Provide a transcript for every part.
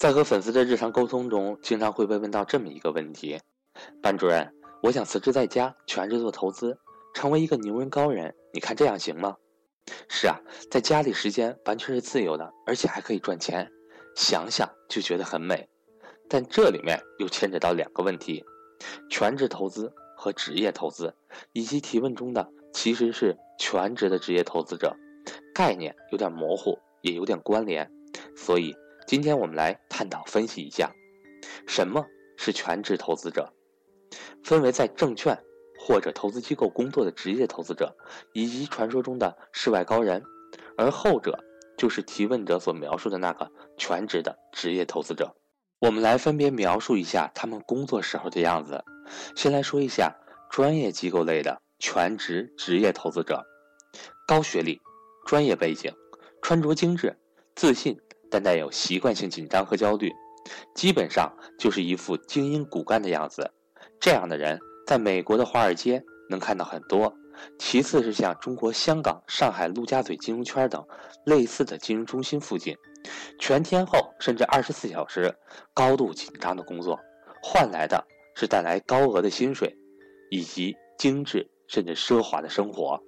在和粉丝的日常沟通中，经常会被问到这么一个问题：班主任，我想辞职在家，全职做投资，成为一个牛人高人，你看这样行吗？是啊，在家里时间完全是自由的，而且还可以赚钱，想想就觉得很美。但这里面又牵扯到两个问题：全职投资和职业投资，以及提问中的其实是全职的职业投资者，概念有点模糊，也有点关联，所以。今天我们来探讨分析一下，什么是全职投资者，分为在证券或者投资机构工作的职业投资者，以及传说中的世外高人，而后者就是提问者所描述的那个全职的职业投资者。我们来分别描述一下他们工作时候的样子。先来说一下专业机构类的全职职业投资者，高学历、专业背景、穿着精致、自信。但带有习惯性紧张和焦虑，基本上就是一副精英骨干的样子。这样的人在美国的华尔街能看到很多。其次是像中国香港、上海陆家嘴金融圈等类似的金融中心附近，全天候甚至二十四小时高度紧张的工作，换来的是带来高额的薪水，以及精致甚至奢华的生活。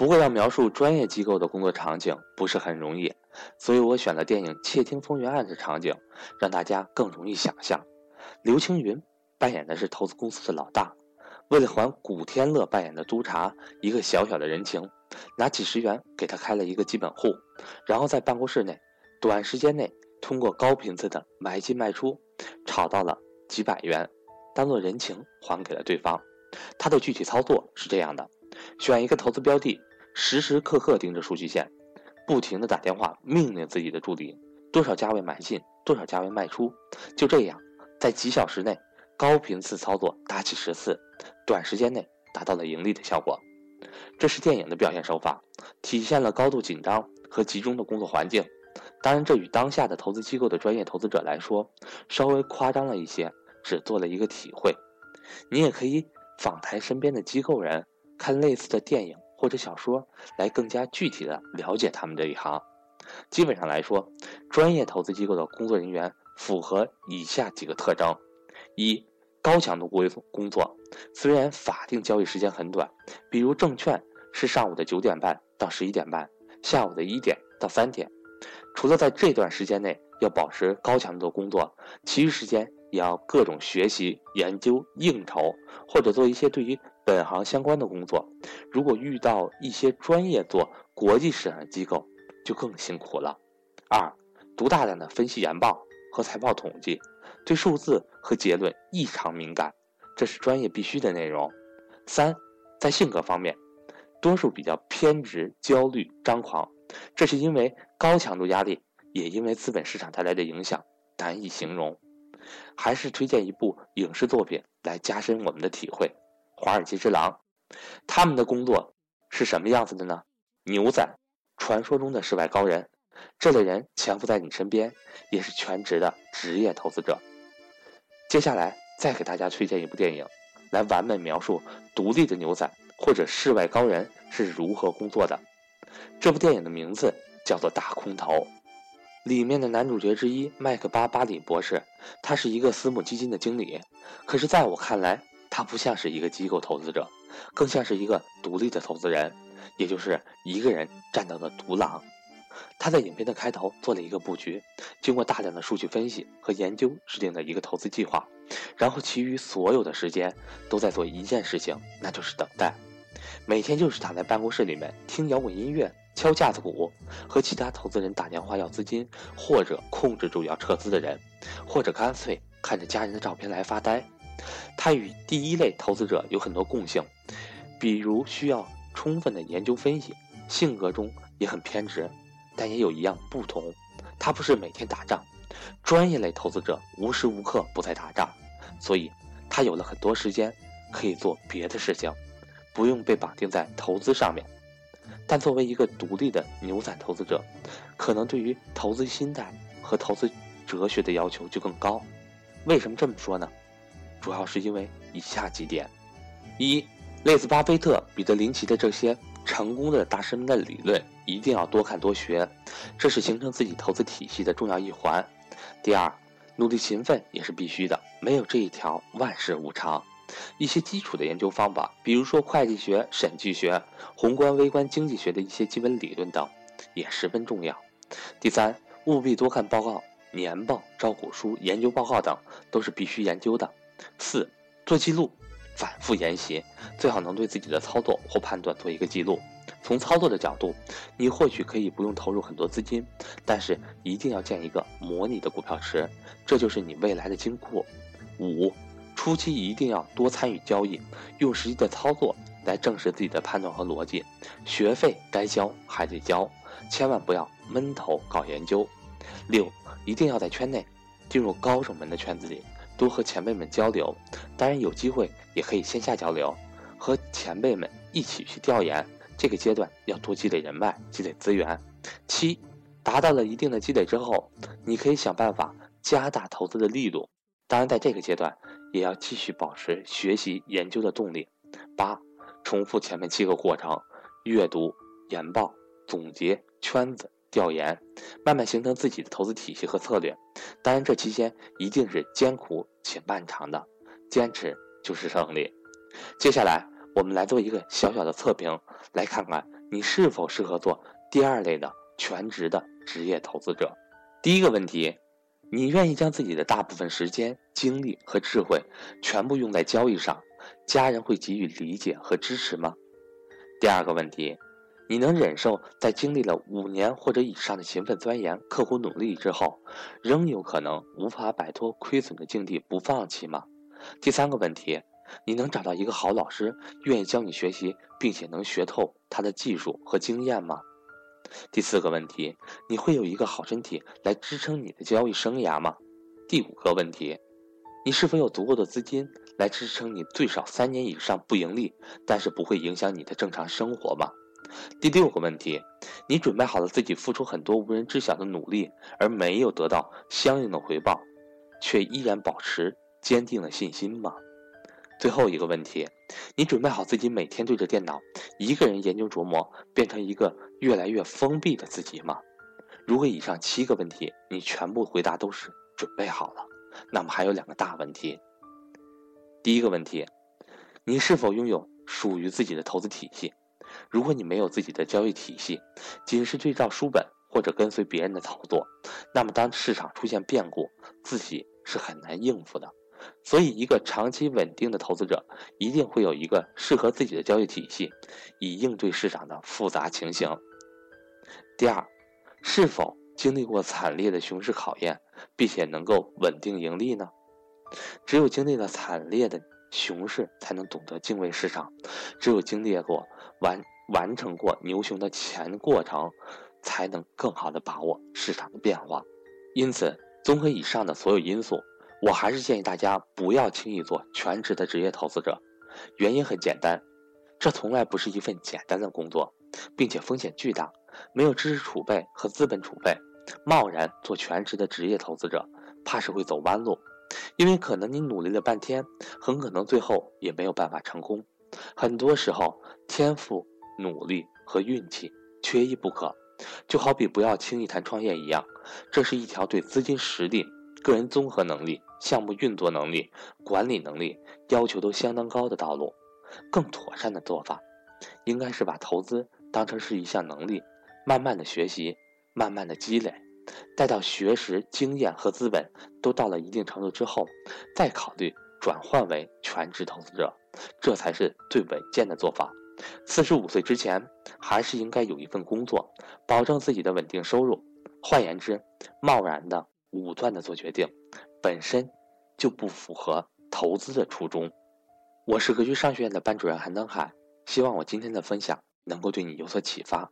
不过，要描述专业机构的工作场景不是很容易，所以我选了电影《窃听风云案》的场景，让大家更容易想象。刘青云扮演的是投资公司的老大，为了还古天乐扮演的督察一个小小的人情，拿几十元给他开了一个基本户，然后在办公室内，短时间内通过高频次的买进卖出，炒到了几百元，当做人情还给了对方。他的具体操作是这样的：选一个投资标的。时时刻刻盯着数据线，不停地打电话命令自己的助理多少价位买进，多少价位卖出。就这样，在几小时内高频次操作打几十次，短时间内达到了盈利的效果。这是电影的表现手法，体现了高度紧张和集中的工作环境。当然，这与当下的投资机构的专业投资者来说稍微夸张了一些，只做了一个体会。你也可以访谈身边的机构人，看类似的电影。或者小说来更加具体的了解他们这一行。基本上来说，专业投资机构的工作人员符合以下几个特征：一、高强度工工作，虽然法定交易时间很短，比如证券是上午的九点半到十一点半，下午的一点到三点，除了在这段时间内要保持高强度的工作，其余时间也要各种学习、研究、应酬，或者做一些对于。本行相关的工作，如果遇到一些专业做国际市场的机构，就更辛苦了。二，读大量的分析研报和财报统计，对数字和结论异常敏感，这是专业必须的内容。三，在性格方面，多数比较偏执、焦虑、张狂，这是因为高强度压力，也因为资本市场带来的影响，难以形容。还是推荐一部影视作品来加深我们的体会。华尔街之狼，他们的工作是什么样子的呢？牛仔，传说中的世外高人，这类人潜伏在你身边，也是全职的职业投资者。接下来再给大家推荐一部电影，来完美描述独立的牛仔或者世外高人是如何工作的。这部电影的名字叫做《大空头》，里面的男主角之一麦克巴巴里博士，他是一个私募基金的经理，可是在我看来。他不像是一个机构投资者，更像是一个独立的投资人，也就是一个人战斗的独狼。他在影片的开头做了一个布局，经过大量的数据分析和研究，制定了一个投资计划，然后其余所有的时间都在做一件事情，那就是等待。每天就是躺在办公室里面听摇滚音乐、敲架子鼓，和其他投资人打电话要资金，或者控制住要撤资的人，或者干脆看着家人的照片来发呆。他与第一类投资者有很多共性，比如需要充分的研究分析，性格中也很偏执，但也有一样不同，他不是每天打仗。专业类投资者无时无刻不在打仗，所以他有了很多时间可以做别的事情，不用被绑定在投资上面。但作为一个独立的牛仔投资者，可能对于投资心态和投资哲学的要求就更高。为什么这么说呢？主要是因为以下几点：一，类似巴菲特、彼得林奇的这些成功的大师们的理论，一定要多看多学，这是形成自己投资体系的重要一环。第二，努力勤奋也是必须的，没有这一条，万事无常。一些基础的研究方法，比如说会计学、审计学、宏观微观经济学的一些基本理论等，也十分重要。第三，务必多看报告、年报、招股书、研究报告等，都是必须研究的。四，做记录，反复研习，最好能对自己的操作或判断做一个记录。从操作的角度，你或许可以不用投入很多资金，但是一定要建一个模拟的股票池，这就是你未来的金库。五。初期一定要多参与交易，用实际的操作来证实自己的判断和逻辑。学费该交还得交，千万不要闷头搞研究。六，一定要在圈内进入高手们的圈子里，多和前辈们交流。当然有机会也可以线下交流，和前辈们一起去调研。这个阶段要多积累人脉，积累资源。七，达到了一定的积累之后，你可以想办法加大投资的力度。当然，在这个阶段。也要继续保持学习研究的动力。八，重复前面七个过程：阅读、研报、总结、圈子、调研，慢慢形成自己的投资体系和策略。当然，这期间一定是艰苦且漫长的，坚持就是胜利。接下来，我们来做一个小小的测评，来看看你是否适合做第二类的全职的职业投资者。第一个问题。你愿意将自己的大部分时间、精力和智慧全部用在交易上，家人会给予理解和支持吗？第二个问题，你能忍受在经历了五年或者以上的勤奋钻研、刻苦努力之后，仍有可能无法摆脱亏损的境地不放弃吗？第三个问题，你能找到一个好老师，愿意教你学习，并且能学透他的技术和经验吗？第四个问题，你会有一个好身体来支撑你的交易生涯吗？第五个问题，你是否有足够的资金来支撑你最少三年以上不盈利，但是不会影响你的正常生活吗？第六个问题，你准备好了自己付出很多无人知晓的努力而没有得到相应的回报，却依然保持坚定的信心吗？最后一个问题，你准备好自己每天对着电脑一个人研究琢磨，变成一个越来越封闭的自己吗？如果以上七个问题你全部回答都是准备好了，那么还有两个大问题。第一个问题，你是否拥有属于自己的投资体系？如果你没有自己的交易体系，仅是对照书本或者跟随别人的操作，那么当市场出现变故，自己是很难应付的。所以，一个长期稳定的投资者一定会有一个适合自己的交易体系，以应对市场的复杂情形。第二，是否经历过惨烈的熊市考验，并且能够稳定盈利呢？只有经历了惨烈的熊市，才能懂得敬畏市场；只有经历过完完成过牛熊的前过程，才能更好的把握市场的变化。因此，综合以上的所有因素。我还是建议大家不要轻易做全职的职业投资者，原因很简单，这从来不是一份简单的工作，并且风险巨大。没有知识储备和资本储备，贸然做全职的职业投资者，怕是会走弯路，因为可能你努力了半天，很可能最后也没有办法成功。很多时候，天赋、努力和运气缺一不可，就好比不要轻易谈创业一样，这是一条对资金实力。个人综合能力、项目运作能力、管理能力要求都相当高的道路，更妥善的做法，应该是把投资当成是一项能力，慢慢的学习，慢慢的积累，待到学识、经验和资本都到了一定程度之后，再考虑转换为全职投资者，这才是最稳健的做法。四十五岁之前，还是应该有一份工作，保证自己的稳定收入。换言之，贸然的。武断的做决定，本身就不符合投资的初衷。我是格局商学院的班主任韩登海，希望我今天的分享能够对你有所启发。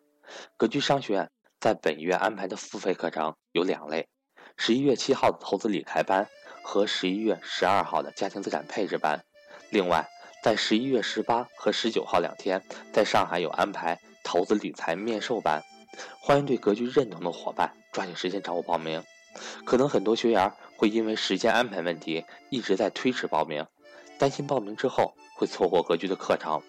格局商学院在本月安排的付费课程有两类：十一月七号的投资理财班和十一月十二号的家庭资产配置班。另外，在十一月十八和十九号两天，在上海有安排投资理财面授班，欢迎对格局认同的伙伴抓紧时间找我报名。可能很多学员会因为时间安排问题一直在推迟报名，担心报名之后会错过格局的课程。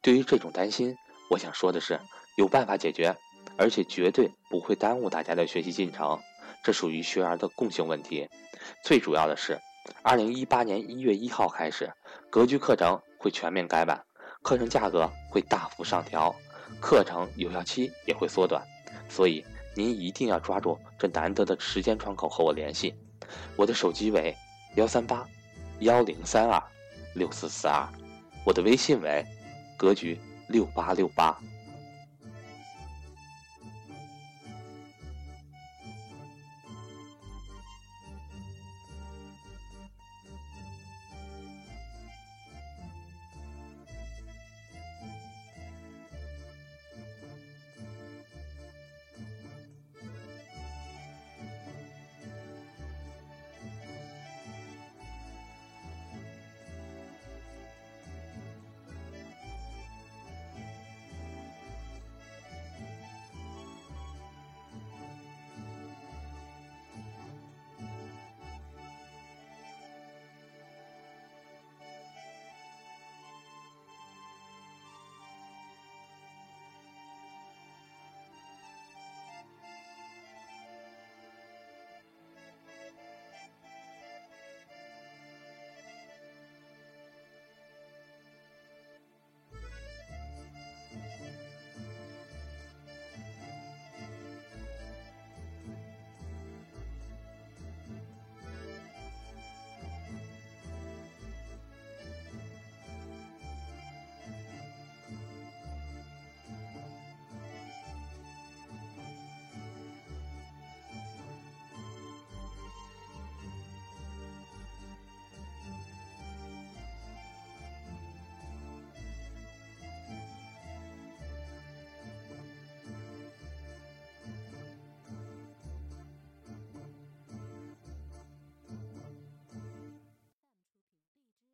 对于这种担心，我想说的是，有办法解决，而且绝对不会耽误大家的学习进程。这属于学员的共性问题。最主要的是，二零一八年一月一号开始，格局课程会全面改版，课程价格会大幅上调，课程有效期也会缩短。所以您一定要抓住这难得的时间窗口和我联系，我的手机为幺三八幺零三二六四四二，我的微信为格局六八六八。